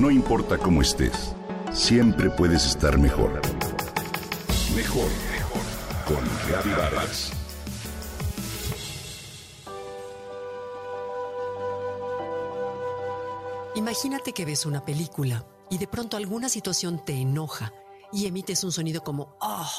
No importa cómo estés, siempre puedes estar mejor. Mejor, mejor. Con Vargas. Imagínate que ves una película y de pronto alguna situación te enoja y emites un sonido como ¡oh!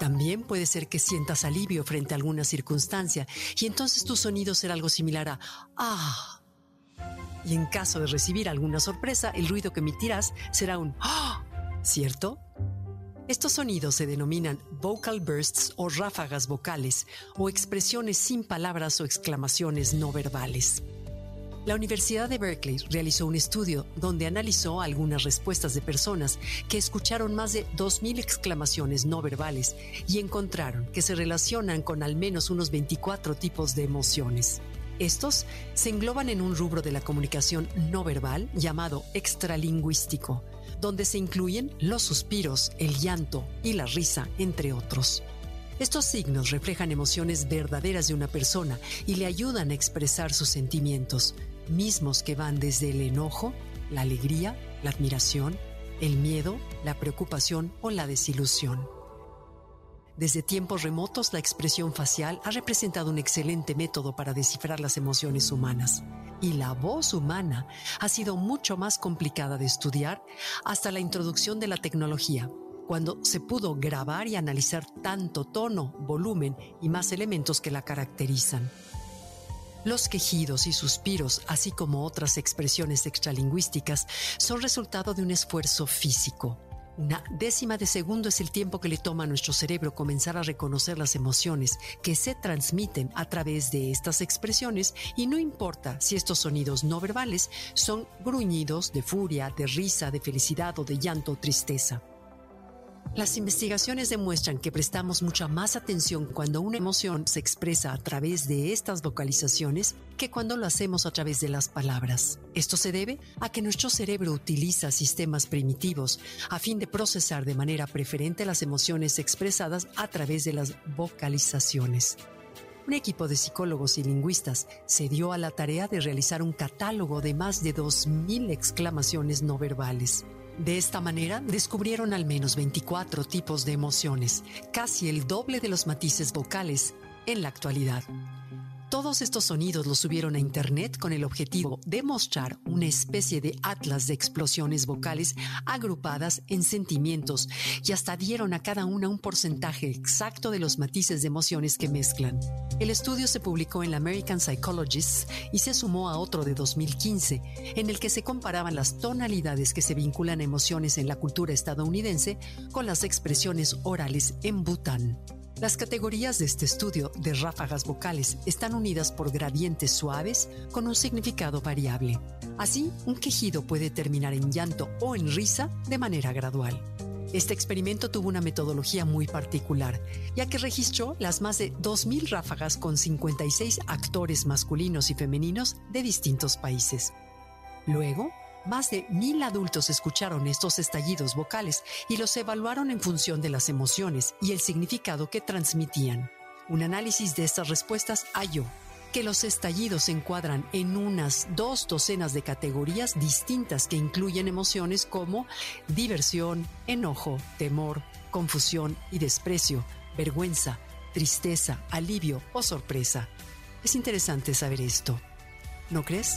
También puede ser que sientas alivio frente a alguna circunstancia y entonces tu sonido será algo similar a ¡ah! Y en caso de recibir alguna sorpresa, el ruido que emitirás será un ¡Ah! ¿cierto? Estos sonidos se denominan vocal bursts o ráfagas vocales o expresiones sin palabras o exclamaciones no verbales. La Universidad de Berkeley realizó un estudio donde analizó algunas respuestas de personas que escucharon más de 2.000 exclamaciones no verbales y encontraron que se relacionan con al menos unos 24 tipos de emociones. Estos se engloban en un rubro de la comunicación no verbal llamado extralingüístico, donde se incluyen los suspiros, el llanto y la risa, entre otros. Estos signos reflejan emociones verdaderas de una persona y le ayudan a expresar sus sentimientos, mismos que van desde el enojo, la alegría, la admiración, el miedo, la preocupación o la desilusión. Desde tiempos remotos, la expresión facial ha representado un excelente método para descifrar las emociones humanas. Y la voz humana ha sido mucho más complicada de estudiar hasta la introducción de la tecnología, cuando se pudo grabar y analizar tanto tono, volumen y más elementos que la caracterizan. Los quejidos y suspiros, así como otras expresiones extralingüísticas, son resultado de un esfuerzo físico, una décima de segundo es el tiempo que le toma a nuestro cerebro comenzar a reconocer las emociones que se transmiten a través de estas expresiones y no importa si estos sonidos no verbales son gruñidos de furia, de risa, de felicidad o de llanto o tristeza. Las investigaciones demuestran que prestamos mucha más atención cuando una emoción se expresa a través de estas vocalizaciones que cuando lo hacemos a través de las palabras. Esto se debe a que nuestro cerebro utiliza sistemas primitivos a fin de procesar de manera preferente las emociones expresadas a través de las vocalizaciones. Un equipo de psicólogos y lingüistas se dio a la tarea de realizar un catálogo de más de 2.000 exclamaciones no verbales. De esta manera, descubrieron al menos 24 tipos de emociones, casi el doble de los matices vocales en la actualidad. Todos estos sonidos los subieron a Internet con el objetivo de mostrar una especie de atlas de explosiones vocales agrupadas en sentimientos y hasta dieron a cada una un porcentaje exacto de los matices de emociones que mezclan. El estudio se publicó en la American Psychologist y se sumó a otro de 2015, en el que se comparaban las tonalidades que se vinculan a emociones en la cultura estadounidense con las expresiones orales en Bután. Las categorías de este estudio de ráfagas vocales están unidas por gradientes suaves con un significado variable. Así, un quejido puede terminar en llanto o en risa de manera gradual. Este experimento tuvo una metodología muy particular, ya que registró las más de 2.000 ráfagas con 56 actores masculinos y femeninos de distintos países. Luego, más de mil adultos escucharon estos estallidos vocales y los evaluaron en función de las emociones y el significado que transmitían. Un análisis de estas respuestas halló que los estallidos se encuadran en unas dos docenas de categorías distintas que incluyen emociones como diversión, enojo, temor, confusión y desprecio, vergüenza, tristeza, alivio o sorpresa. Es interesante saber esto, ¿no crees?